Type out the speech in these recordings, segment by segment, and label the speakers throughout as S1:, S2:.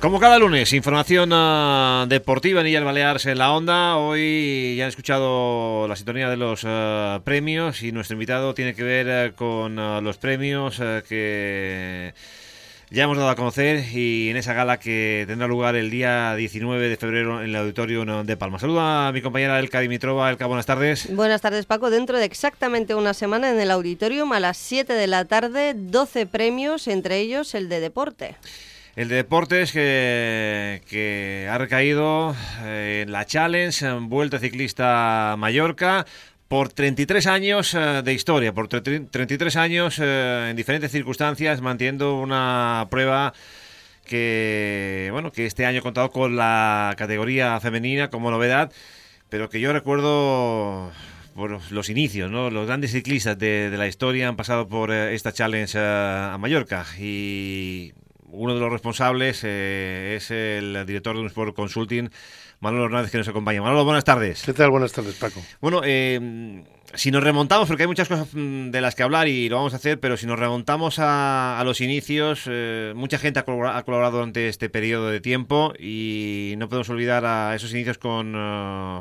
S1: Como cada lunes, información uh, deportiva en Illas Baleares en la onda. Hoy ya han escuchado la sintonía de los uh, premios y nuestro invitado tiene que ver uh, con los premios que ya hemos dado a conocer y en esa gala que tendrá lugar el día 19 de febrero en el Auditorio de Palma. Saluda a mi compañera Elka Dimitrova. Elka, buenas tardes.
S2: Buenas tardes, Paco. Dentro de exactamente una semana en el Auditorium a las 7 de la tarde, 12 premios, entre ellos el de deporte.
S1: El de deportes que, ha recaído eh, en la Challenge, en Vuelta Ciclista Mallorca, por 33 años eh, de historia, por 33 años eh, en diferentes circunstancias, manteniendo una prueba que, bueno, que este año ha contado con la categoría femenina como novedad, pero que yo recuerdo por los inicios, ¿no? Los grandes ciclistas de, de la historia han pasado por esta challenge a Mallorca y uno de los responsables eh, es el director de un Sport Consulting, Manolo Hernández, que nos acompaña. Manolo, buenas tardes.
S3: ¿Qué tal? Buenas tardes, Paco.
S1: Bueno, eh, si nos remontamos, porque hay muchas cosas mm, de las que hablar y lo vamos a hacer, pero si nos remontamos a, los inicios, eh, mucha gente ha colaborado, durante este periodo de tiempo y no podemos olvidar a esos inicios con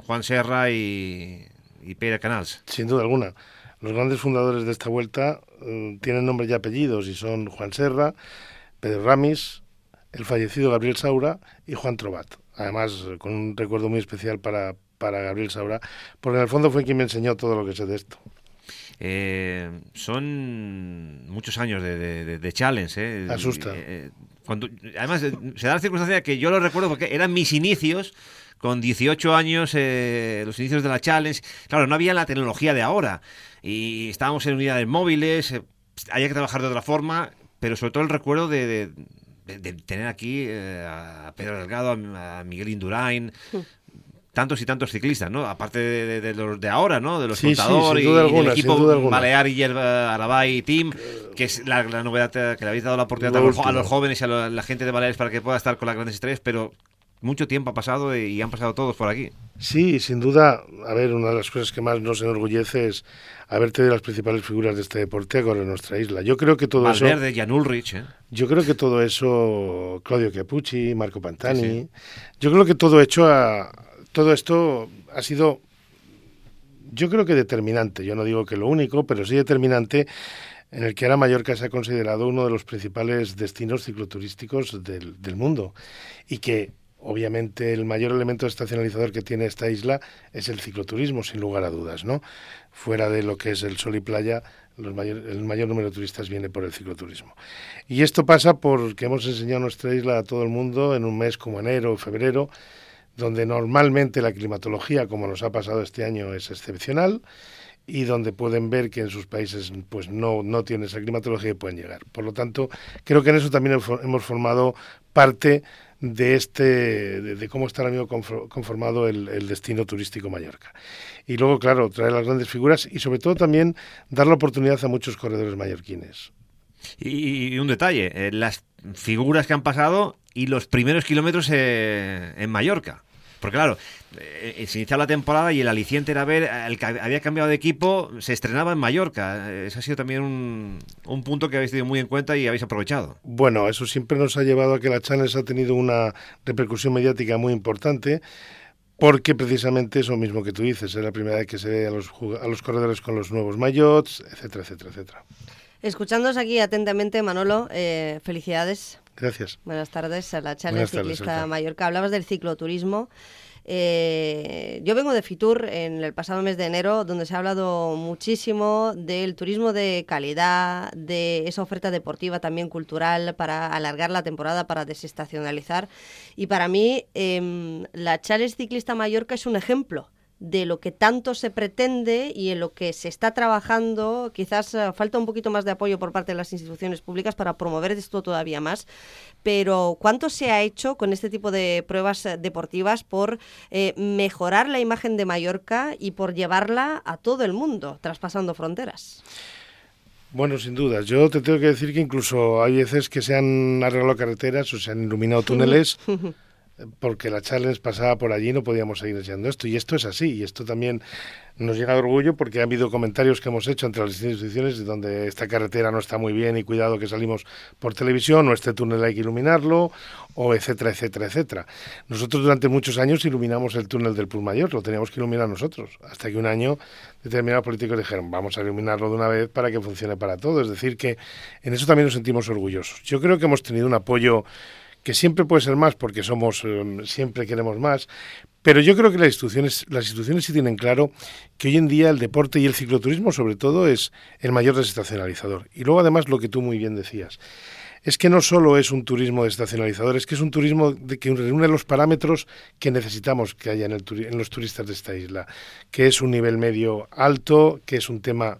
S1: Juan Serra y, y Pere Canals.
S3: Sin duda alguna. Los grandes fundadores de esta vuelta tienen nombres y apellidos y son Juan Serra, Pedro Ramis, el fallecido Gabriel Saura y Juan Trobat. Además, con un recuerdo muy especial para, para Gabriel Saura, porque en el fondo fue quien me enseñó todo lo que sé de esto.
S1: Eh, son muchos años de, challenge. ¿eh?
S3: Asusta.
S1: Eh, cuando, además, se da la circunstancia que yo lo recuerdo porque eran mis inicios con 18 años, los inicios de la challenge. Claro, no había la tecnología de ahora y estábamos en unidades móviles, había que trabajar de otra forma pero sobre todo el recuerdo de, tener aquí eh, a Pedro Delgado, a, Miguel Indurain, tantos y tantos ciclistas, ¿no? Aparte de, los de ahora, ¿no? De los
S3: sí,
S1: contadores
S3: y,
S1: el equipo Balear y el Arabay Team, que es la, novedad que le habéis dado la oportunidad a los, jóvenes y a la, gente de Baleares para que pueda estar con las grandes estrellas, pero mucho tiempo ha pasado y han pasado todos por aquí.
S3: Sí, sin duda, a ver, una de las cosas que más nos enorgullece es haber tenido las principales figuras de este deporte con nuestra isla. Yo creo que todo
S1: Valverde,
S3: eso...
S1: Jan Ulrich, ¿eh?
S3: Yo creo que todo eso, Claudio Capucci, Marco Pantani, yo creo que todo hecho a, todo esto ha sido, yo creo que determinante. Yo no digo que lo único, pero sí determinante en el que ahora Mallorca se ha considerado uno de los principales destinos cicloturísticos del, del mundo y que Obviamente el mayor elemento estacionalizador que tiene esta isla es el cicloturismo, sin lugar a dudas, ¿no? Fuera de lo que es el sol y playa, el mayor número de turistas viene por el cicloturismo. Y esto pasa porque hemos enseñado nuestra isla a todo el mundo en un mes como enero o febrero, donde normalmente la climatología, como nos ha pasado este año, es excepcional y donde pueden ver que en sus países pues no, no tiene esa climatología y pueden llegar. Por lo tanto, creo que en eso también hemos formado parte de este de, cómo está ahora mismo conformado el, destino turístico Mallorca. Y luego, claro, traer las grandes figuras y sobre todo también dar la oportunidad a muchos corredores mallorquines.
S1: Y, un detalle, eh, las figuras que han pasado y los primeros kilómetros eh, en Mallorca. Porque claro, eh, se iniciaba la temporada y el aliciente era ver, el que había cambiado de equipo, se estrenaba en Mallorca. Ese ha sido también un, un, punto que habéis tenido muy en cuenta y habéis aprovechado.
S3: Bueno, eso siempre nos ha llevado a que la Challenge ha tenido una repercusión mediática muy importante. Porque precisamente eso mismo que tú dices, es la primera vez que se ve a los, a los corredores con los nuevos maillots, etcétera, etcétera, etcétera.
S2: Escuchándonos aquí atentamente, Manolo, eh, felicidades
S3: Gracias.
S2: Buenas tardes a la Challenge Ciclista Mallorca. Hablabas del cicloturismo. Eh, yo vengo de Fitur en el pasado mes de enero, donde se ha hablado muchísimo del turismo de calidad, de esa oferta deportiva también cultural para alargar la temporada, para desestacionalizar. Y para mí, em, la Challenge Ciclista Mallorca es un ejemplo de lo que tanto se pretende y en lo que se está trabajando. Quizás eh, falta un poquito más de apoyo por parte de las instituciones públicas para promover esto todavía más. Pero ¿cuánto se ha hecho con este tipo de pruebas eh, deportivas por eh, mejorar la imagen de Mallorca y por llevarla a todo el mundo, traspasando fronteras?
S3: Bueno, sin duda. Yo te tengo que decir que incluso hay veces que se han arreglado carreteras o se han iluminado túneles porque la Challenge pasaba por allí y no podíamos seguir enseñando esto. Y esto es así, y esto también nos llega de orgullo porque ha habido comentarios que hemos hecho entre las instituciones donde esta carretera no está muy bien y cuidado que salimos por televisión, o este túnel hay que iluminarlo, o etcétera, etcétera, etcétera. Nosotros durante muchos años iluminamos el túnel del Mayor, lo teníamos que iluminar nosotros, hasta que un año determinados políticos dijeron, vamos a iluminarlo de una vez para que funcione para todo. Es decir, que en eso también nos sentimos orgullosos. Yo creo que hemos tenido un apoyo que siempre puede ser más porque somos em, siempre queremos más, pero yo creo que las instituciones las instituciones sí tienen claro que hoy en día el deporte y el cicloturismo sobre todo es el mayor desestacionalizador. Y luego además lo que tú muy bien decías, es que no solo es un turismo desestacionalizador, es que es un turismo de que reúne los parámetros que necesitamos que haya en, el, en los turistas de esta isla, que es un nivel medio alto, que es un tema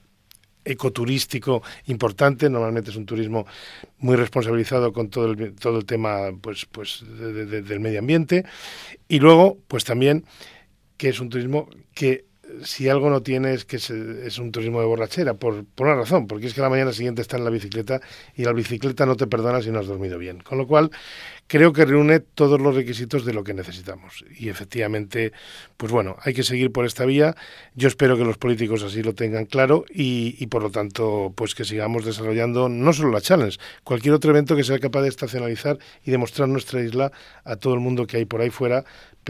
S3: ecoturístico importante. Normalmente es un turismo muy responsabilizado con todo el, todo el tema pues, pues, del medio ambiente. Y luego, pues también que es un turismo que si algo no tiene es que es, un turismo de borrachera, por, por, una razón, porque es que la mañana siguiente está en la bicicleta y la bicicleta no te perdona si no has dormido bien. Con lo cual, creo que reúne todos los requisitos de lo que necesitamos. Y efectivamente, pues bueno, hay que seguir por esta vía. Yo espero que los políticos así lo tengan claro y, y por lo tanto, pues que sigamos desarrollando no solo la Challenge, cualquier otro evento que sea capaz de estacionalizar y demostrar nuestra isla a todo el mundo que hay por ahí fuera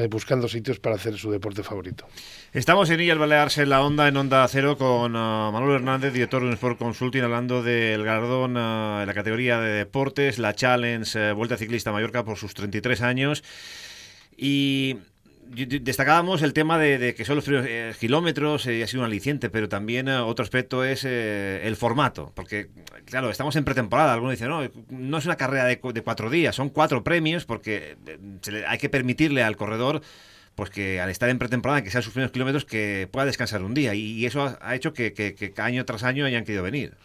S3: buscando sitios para hacer su deporte favorito.
S1: Estamos en Illas Baleares en la onda, en Onda Cero, con uh, Manuel Hernández, director de Sport Consulting, hablando del galardón uh, en la categoría de deportes, la Challenge uh, Vuelta Ciclista Mallorca por sus 33 años. Y destacábamos el tema de, que son los primeros eh, kilómetros y ha sido un aliciente, pero también otro aspecto es eh, el formato, porque claro, estamos en pretemporada, algunos dicen, no, no es una carrera de, cuatro días, son cuatro premios porque eh, hay que permitirle al corredor pues que al estar en pretemporada, que sean sus primeros kilómetros, que pueda descansar un día. Y, eso ha, hecho que, que, año tras año hayan querido venir.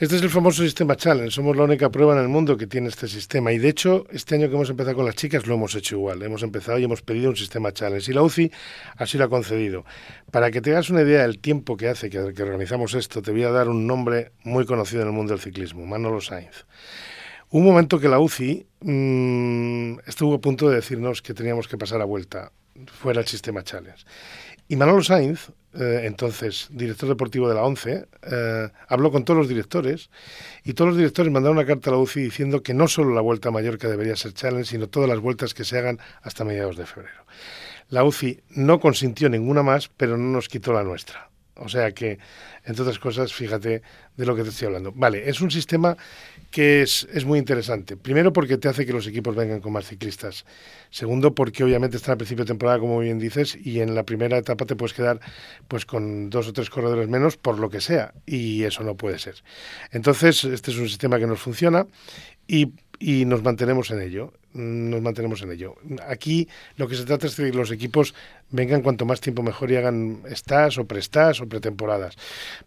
S3: Este es el famoso sistema Challenge. Somos la única prueba en el mundo que tiene este sistema. Y de hecho, este año que hemos empezado con las chicas lo hemos hecho igual. Hemos empezado y hemos pedido un sistema Challenge. Y la UCI así lo ha concedido. Para que te hagas una idea del tiempo que hace que, organizamos esto, te voy a dar un nombre muy conocido en el mundo del ciclismo, Manolo Sainz. Un momento que la UCI mmm, estuvo a punto de decirnos que teníamos que pasar a vuelta fuera el sistema Challenge. Y Manolo Sainz, eh, entonces director deportivo de la ONCE, eh, habló con todos los directores y todos los directores mandaron una carta a la UCI diciendo que no solo la Vuelta a Mallorca debería ser challenge, sino todas las vueltas que se hagan hasta mediados de febrero. La UCI no consintió ninguna más, pero no nos quitó la nuestra. O sea que, entre otras cosas, fíjate de lo que te estoy hablando. Vale, es un sistema que es, es, muy interesante. Primero porque te hace que los equipos vengan con más ciclistas. Segundo porque obviamente están a principio de temporada, como bien dices, y en la primera etapa te puedes quedar pues con dos o tres corredores menos por lo que sea, y eso no puede ser. Entonces, este es un sistema que nos funciona y y nos mantenemos en ello. Nos mantenemos en ello. Aquí lo que se trata es que los equipos vengan cuanto más tiempo mejor y hagan estas o prestas o pretemporadas.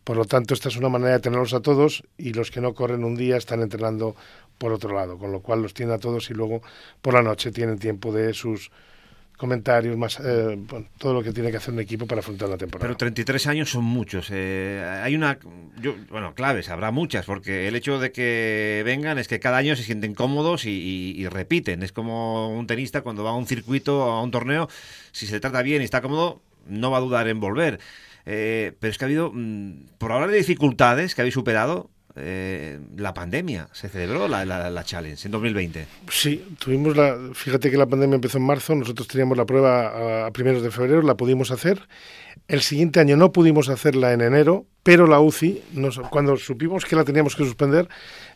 S3: Por lo tanto, esta es una manera de tenerlos a todos y los que no corren un día están entrenando por otro lado, con lo cual los tiene a todos y luego por la noche tienen tiempo de sus comentarios, más eh, todo lo que tiene que hacer un equipo para afrontar la temporada.
S1: Pero 33 años son muchos. Eh, hay una, bueno, claves, habrá muchas, porque el hecho de que vengan es que cada año se sienten cómodos y, repiten. Es como un tenista cuando va a un circuito, a un torneo, si se trata bien y está cómodo, no va a dudar en volver. Eh, pero es que ha habido, mm, por hablar de dificultades que habéis superado, eh, la pandemia. Se celebró la, la, Challenge en 2020.
S3: Sí, tuvimos la. Fíjate que la pandemia empezó en marzo, nosotros teníamos la prueba a, primeros de febrero, la pudimos hacer. El siguiente año no pudimos hacerla en enero, pero la UCI, cuando supimos que la teníamos que suspender,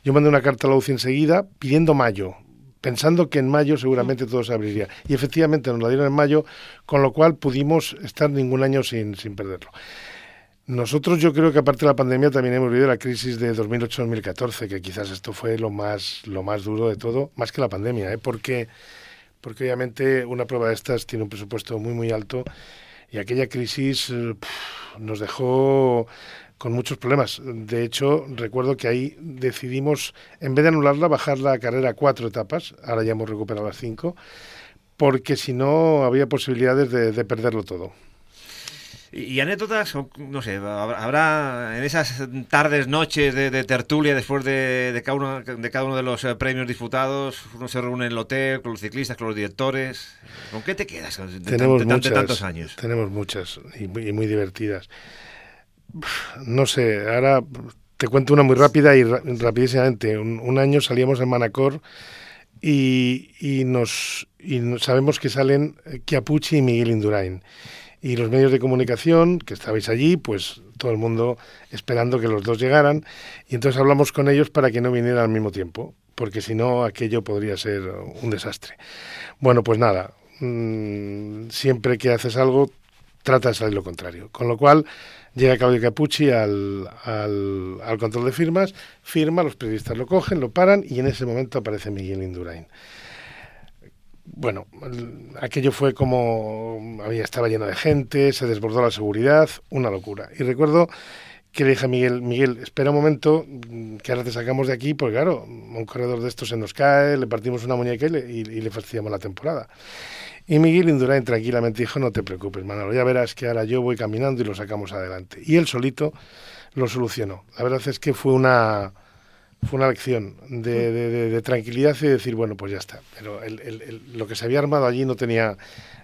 S3: yo mandé una carta a la UCI enseguida pidiendo mayo, pensando que en mayo seguramente todo se abriría. Y efectivamente nos la dieron en mayo, con lo cual pudimos estar ningún año sin, sin perderlo. Nosotros yo creo que aparte de la pandemia también hemos vivido la crisis de 2008-2014, que quizás esto fue lo más, lo más duro de todo, más que la pandemia, ¿eh? porque, porque obviamente una prueba de estas tiene un presupuesto muy muy alto y aquella crisis nos dejó con muchos problemas. De hecho, recuerdo que ahí decidimos, en vez de anularla, bajar la carrera a cuatro etapas, ahora ya hemos recuperado las cinco, porque si no había posibilidades de, perderlo todo.
S1: Y, anécdotas, no sé, habrá en esas tardes, noches de, tertulia después de, cada uno, de cada uno de los eh, premios disputados, uno se reúne en el hotel con los ciclistas, con los directores. ¿Con qué te quedas de,
S3: tenemos muchas, tantos años? Tenemos muchas y muy divertidas no sé, ahora te cuento una muy rápida y rapidísimamente. Un, año salíamos en Manacor y, y, nos, y sabemos que salen Chiapucci y Miguel Indurain. Y los medios de comunicación, que estabais allí, pues todo el mundo esperando que los dos llegaran. Y entonces hablamos con ellos para que no vinieran al mismo tiempo, porque si no aquello podría ser un desastre. Bueno, pues nada, mm, siempre que haces algo, trata de salir lo contrario. Con lo cual, Llega Claudio Capucci al, al, control de firmas, firma, los periodistas lo cogen, lo paran y en ese momento aparece Miguel Indurain. Bueno, aquello fue como había estaba lleno de gente, se desbordó la seguridad, una locura. Y recuerdo que le dije a Miguel, Miguel, espera un momento, que ahora te sacamos de aquí, porque claro, un corredor de estos se nos cae, le partimos una muñeca y le, y fastidiamos la temporada. Y Miguel Indurain tranquilamente dijo, no te preocupes, Manolo, ya verás que ahora yo voy caminando y lo sacamos adelante. Y él solito lo solucionó. La verdad es que fue una, fue una lección de, tranquilidad y decir, bueno, pues ya está. Pero lo que se había armado allí no tenía,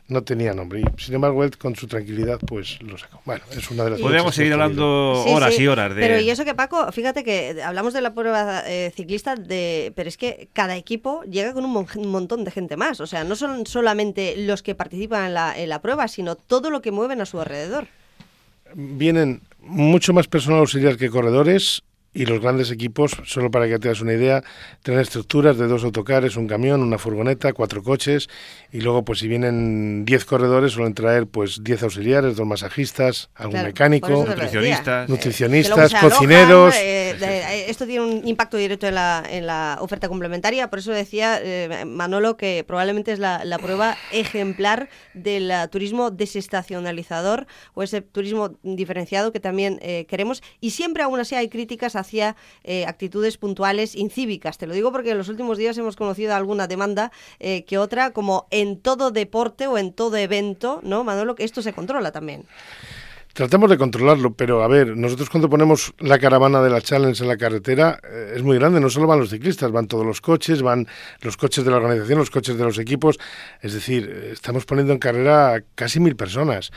S3: no tenía nombre. Y sin embargo, él con su tranquilidad, pues lo sacó. Bueno, es una de las
S1: Podríamos seguir hablando horas y horas de.
S2: Pero y eso que Paco, fíjate que hablamos de la prueba eh, ciclista, de, pero es que cada equipo llega con un, montón de gente más. O sea, no son solamente los que participan en la, en la prueba, sino todo lo que mueven a su alrededor.
S3: Vienen mucho más personal auxiliar que corredores y los grandes equipos, solo para que te hagas una idea, tienen estructuras de dos autocares, un camión, una furgoneta, cuatro coches y luego pues si vienen 10 corredores suelen traer pues 10 auxiliares, dos masajistas, algún mecánico,
S1: nutricionistas,
S3: nutricionistas, cocineros.
S2: Eh, eh, esto tiene un impacto directo en la, en la oferta complementaria, por eso decía eh, Manolo que probablemente es la, la prueba ejemplar del turismo desestacionalizador o ese turismo diferenciado que también queremos. Y siempre aún así hay críticas hacia eh, actitudes puntuales incívicas. Te lo digo porque en los últimos días hemos conocido alguna demanda eh, que otra, como en todo deporte o en todo evento, ¿no, Manolo? Que esto se controla también.
S3: Tratamos de controlarlo, pero a ver, nosotros cuando ponemos la caravana de la Challenge en la carretera eh, es muy grande, no solo van los ciclistas, van todos los coches, van los coches de la organización, los coches de los equipos, es decir, estamos poniendo en carrera casi mil personas.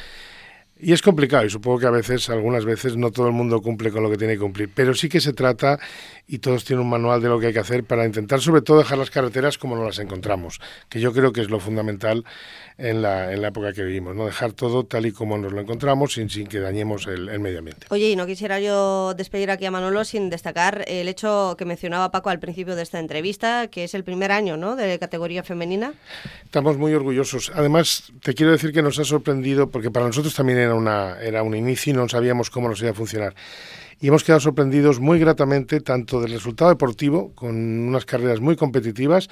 S3: Y es complicado y supongo que a veces, algunas veces, no todo el mundo cumple con lo que tiene que cumplir, pero sí que se trata y todos tienen un manual de lo que hay que hacer para intentar sobre todo dejar las carreteras como no las encontramos, que yo creo que es lo fundamental en la, en la época que vivimos, no dejar todo tal y como nos lo encontramos sin, sin que dañemos el, medio ambiente.
S2: Oye, y no quisiera yo despedir aquí a Manolo sin destacar el hecho que mencionaba Paco al principio de esta entrevista, que es el primer año ¿no? de categoría femenina.
S3: Estamos muy orgullosos. Además, te quiero decir que nos ha sorprendido, porque para nosotros también era, una, era un inicio y no sabíamos cómo nos iba a funcionar y hemos quedado sorprendidos muy gratamente tanto del resultado deportivo, con unas carreras muy competitivas,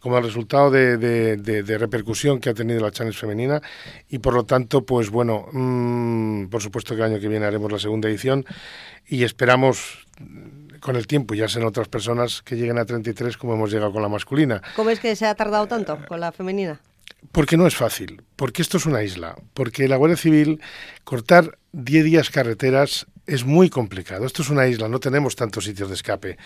S3: como el resultado de, repercusión que ha tenido la Challenge femenina y por lo tanto, pues bueno, mm, por supuesto que el año que viene haremos la segunda edición y esperamos con el tiempo, ya sean otras personas que lleguen a 33 como hemos llegado con la masculina.
S2: ¿Cómo es que se ha tardado tanto con la femenina?
S3: Porque no es fácil, porque esto es una isla, porque la Guardia Civil cortar 10 días carreteras es muy complicado. Esto es una isla, no tenemos tantos sitios de escape.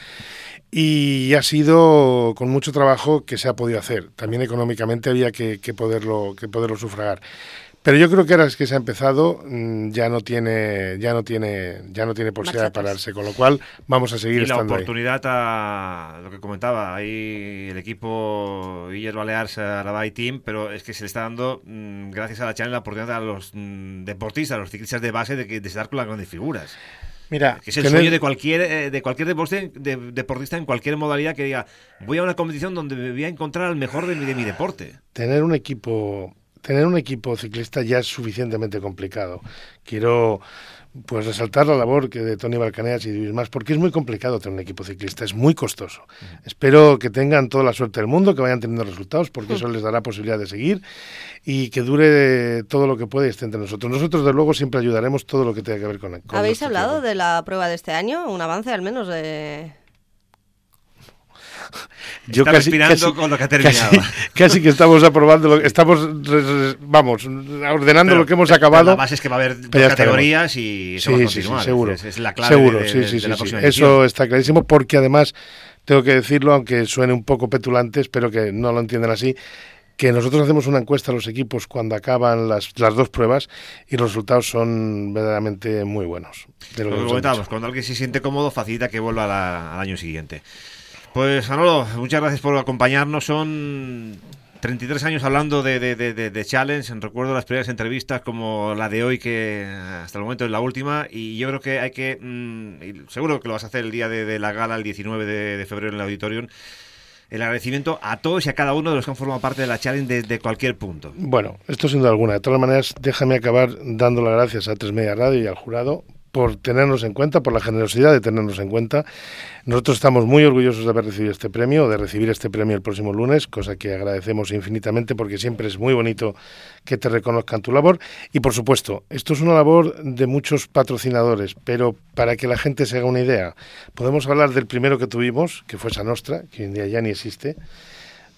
S3: Y ha sido con mucho trabajo que se ha podido hacer. También económicamente había que, poderlo, que poderlo sufragar. Pero yo creo que ahora es que se ha empezado, mm, ya no tiene, ya no tiene, ya no tiene posibilidad de pararse, con lo cual vamos a seguir
S1: y la oportunidad a lo que comentaba, ahí el equipo Illes Baleares, Arabay Team, pero es que se le está dando, mm, gracias a la Challenge, la oportunidad a los mm, deportistas, a los ciclistas de base, de, que, de estar con las grandes figuras.
S3: Mira,
S1: que es el sueño de cualquier, eh, de cualquier deportista en cualquier modalidad que diga, voy a una competición donde me voy a encontrar al mejor de mi, de mi deporte.
S3: Tener un equipo tener un equipo ciclista ya es suficientemente complicado. Quiero pues resaltar la labor que de Tony Balcaneas y Luis Más, porque es muy complicado tener un equipo ciclista, es muy costoso. Espero que tengan toda la suerte del mundo, que vayan teniendo resultados, porque eso les dará posibilidad de seguir y que dure todo lo que pueda y esté entre nosotros. Nosotros, de luego, siempre ayudaremos todo lo que tenga que ver con, con
S2: ¿Habéis hablado de la prueba de este año? ¿Un avance al menos de...?
S1: Yo Está casi, respirando con lo que ha terminado.
S3: Casi, que estamos aprobando, estamos, vamos, ordenando lo que hemos acabado. La
S1: base es que va a haber dos categorías y eso sí, Sí,
S3: seguro.
S1: Es, la clave
S3: seguro,
S1: de,
S3: sí, sí, sí, Eso está clarísimo porque además, tengo que decirlo, aunque suene un poco petulante, espero que no lo entiendan así, que nosotros hacemos una encuesta a los equipos cuando acaban las, las dos pruebas y los resultados son verdaderamente muy buenos.
S1: De lo, que comentamos, cuando alguien se siente cómodo facilita que vuelva al año siguiente. Pues Manolo, muchas gracias por acompañarnos. Son 33 años hablando de, de, Challenge. Recuerdo las primeras entrevistas como la de hoy, que hasta el momento es la última. Y yo creo que hay que, mm, seguro que lo vas a hacer el día de, la gala, el 19 de, febrero en el auditorium. El agradecimiento a todos y a cada uno de los que han formado parte de la challenge desde cualquier punto.
S3: Bueno, esto sin duda alguna. De todas maneras, déjame acabar dando las gracias a Tres Media Radio y al jurado por tenernos en cuenta, por la generosidad de tenernos en cuenta. Nosotros estamos muy orgullosos de haber recibido este premio, de recibir este premio el próximo lunes, cosa que agradecemos infinitamente porque siempre es muy bonito que te reconozcan tu labor. Y por supuesto, esto es una labor de muchos patrocinadores, pero para que la gente se haga una idea, podemos hablar del primero que tuvimos, que fue Sanostra, que hoy en día ya ni existe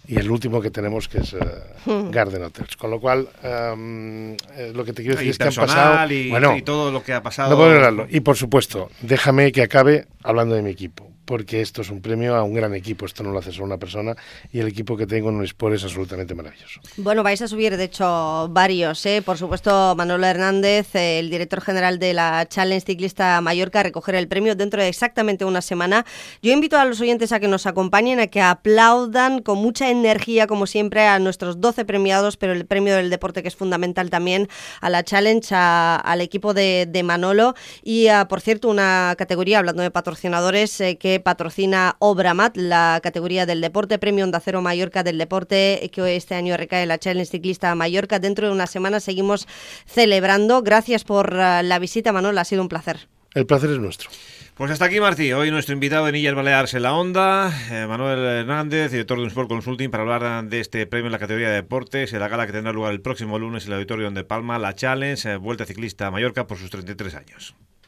S3: y el último que tenemos que es uh, Garden Hotels. Con lo cual, um, eh, lo que te quiero decir es que han pasado...
S1: Y, bueno, y todo lo que ha pasado...
S3: No puedo Y por supuesto, déjame que acabe hablando de mi equipo porque esto es un premio a un gran equipo, esto no lo hace solo una persona y el equipo que tengo en un Sport es absolutamente maravilloso.
S2: Bueno, vais a subir de hecho varios, ¿eh? por supuesto Manolo Hernández, el director general de la Challenge Ciclista Mallorca, a recoger el premio dentro de exactamente una semana. Yo invito a los oyentes a que nos acompañen, a que aplaudan con mucha energía, como siempre, a nuestros 12 premiados, pero el premio del deporte que es fundamental también a la Challenge, al equipo de, Manolo y, por cierto, una categoría, hablando de patrocinadores, eh, que patrocina Obramat, la categoría del deporte, Premio Onda Cero Mallorca del deporte, que este año recae la Challenge Ciclista Mallorca. Dentro de una semana seguimos celebrando. Gracias por uh, la visita, Manuel, ha sido un placer.
S3: El placer es nuestro.
S1: Pues hasta aquí, Martí. Hoy nuestro invitado en Illas Baleares en la Onda, eh, Manuel Hernández, director de un Sport Consulting, para hablar de este premio en la categoría de deportes, en la gala que tendrá lugar el próximo lunes en el Auditorio de Palma, la Challenge, eh, Vuelta Ciclista Mallorca por sus 33 años.